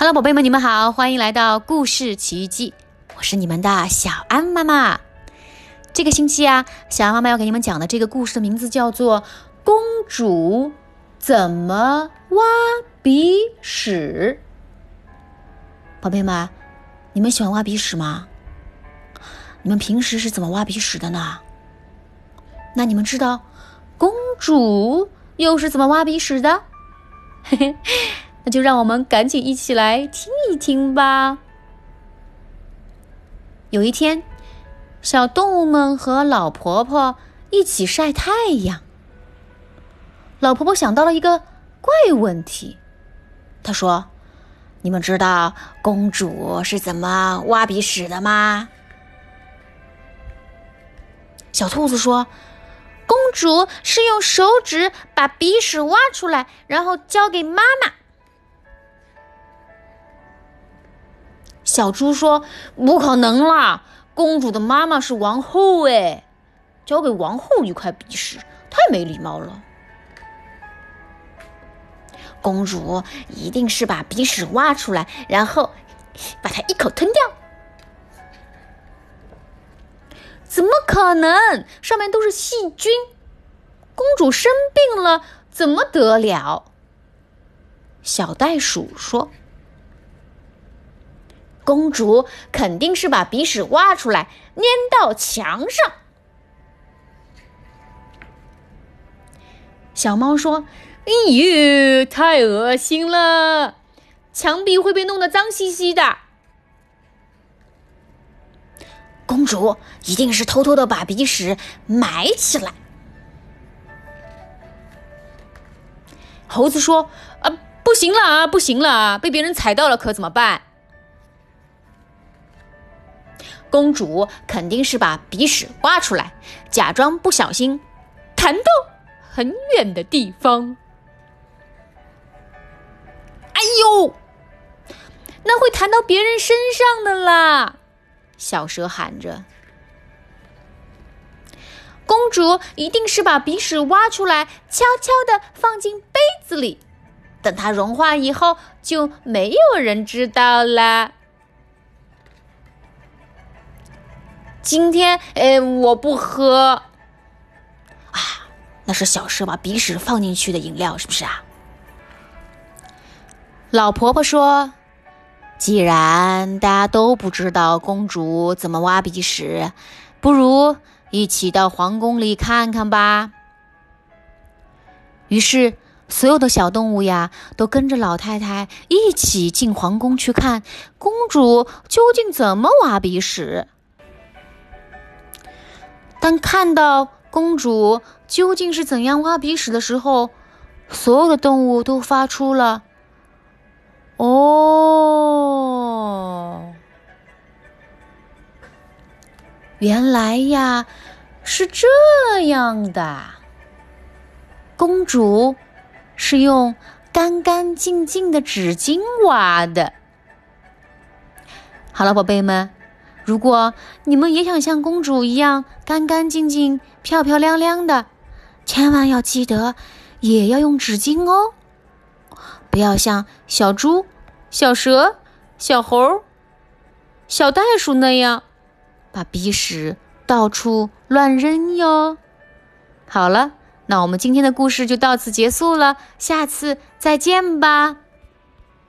Hello，宝贝们，你们好，欢迎来到故事奇遇记，我是你们的小安妈妈。这个星期啊，小安妈妈要给你们讲的这个故事的名字叫做《公主怎么挖鼻屎》。宝贝们，你们喜欢挖鼻屎吗？你们平时是怎么挖鼻屎的呢？那你们知道公主又是怎么挖鼻屎的？嘿嘿。那就让我们赶紧一起来听一听吧。有一天，小动物们和老婆婆一起晒太阳。老婆婆想到了一个怪问题，她说：“你们知道公主是怎么挖鼻屎的吗？”小兔子说：“公主是用手指把鼻屎挖出来，然后交给妈妈。”小猪说：“不可能啦！公主的妈妈是王后哎，交给王后一块鼻屎，太没礼貌了。公主一定是把鼻屎挖出来，然后把它一口吞掉。怎么可能？上面都是细菌，公主生病了怎么得了？”小袋鼠说。公主肯定是把鼻屎挖出来粘到墙上。小猫说：“哎呦，太恶心了，墙壁会被弄得脏兮兮的。”公主一定是偷偷的把鼻屎埋起来。猴子说：“啊，不行了啊，不行了啊，被别人踩到了可怎么办？”公主肯定是把鼻屎挖出来，假装不小心弹到很远的地方。哎呦，那会弹到别人身上的啦！小蛇喊着。公主一定是把鼻屎挖出来，悄悄的放进杯子里，等它融化以后，就没有人知道了。今天，哎，我不喝。啊，那是小蛇把鼻屎放进去的饮料，是不是啊？老婆婆说：“既然大家都不知道公主怎么挖鼻屎，不如一起到皇宫里看看吧。”于是，所有的小动物呀，都跟着老太太一起进皇宫去看公主究竟怎么挖鼻屎。当看到公主究竟是怎样挖鼻屎的时候，所有的动物都发出了“哦，原来呀是这样的，公主是用干干净净的纸巾挖的。”好了，宝贝们。如果你们也想像公主一样干干净净、漂漂亮亮的，千万要记得，也要用纸巾哦，不要像小猪、小蛇、小猴、小袋鼠那样把鼻屎到处乱扔哟。好了，那我们今天的故事就到此结束了，下次再见吧。